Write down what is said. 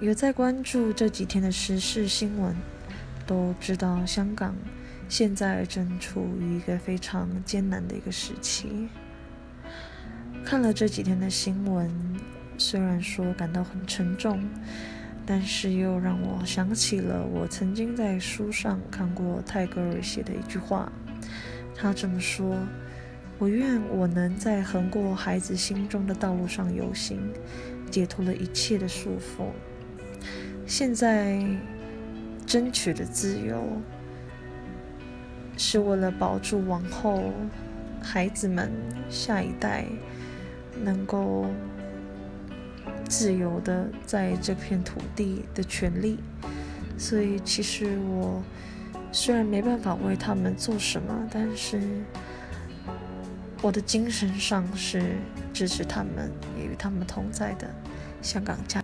有在关注这几天的时事新闻，都知道香港现在正处于一个非常艰难的一个时期。看了这几天的新闻，虽然说感到很沉重，但是又让我想起了我曾经在书上看过泰戈尔写的一句话。他这么说：“我愿我能在横过孩子心中的道路上游行，解脱了一切的束缚。”现在争取的自由，是为了保住往后孩子们、下一代能够自由的在这片土地的权利。所以，其实我虽然没办法为他们做什么，但是我的精神上是支持他们，也与他们同在的。香港家。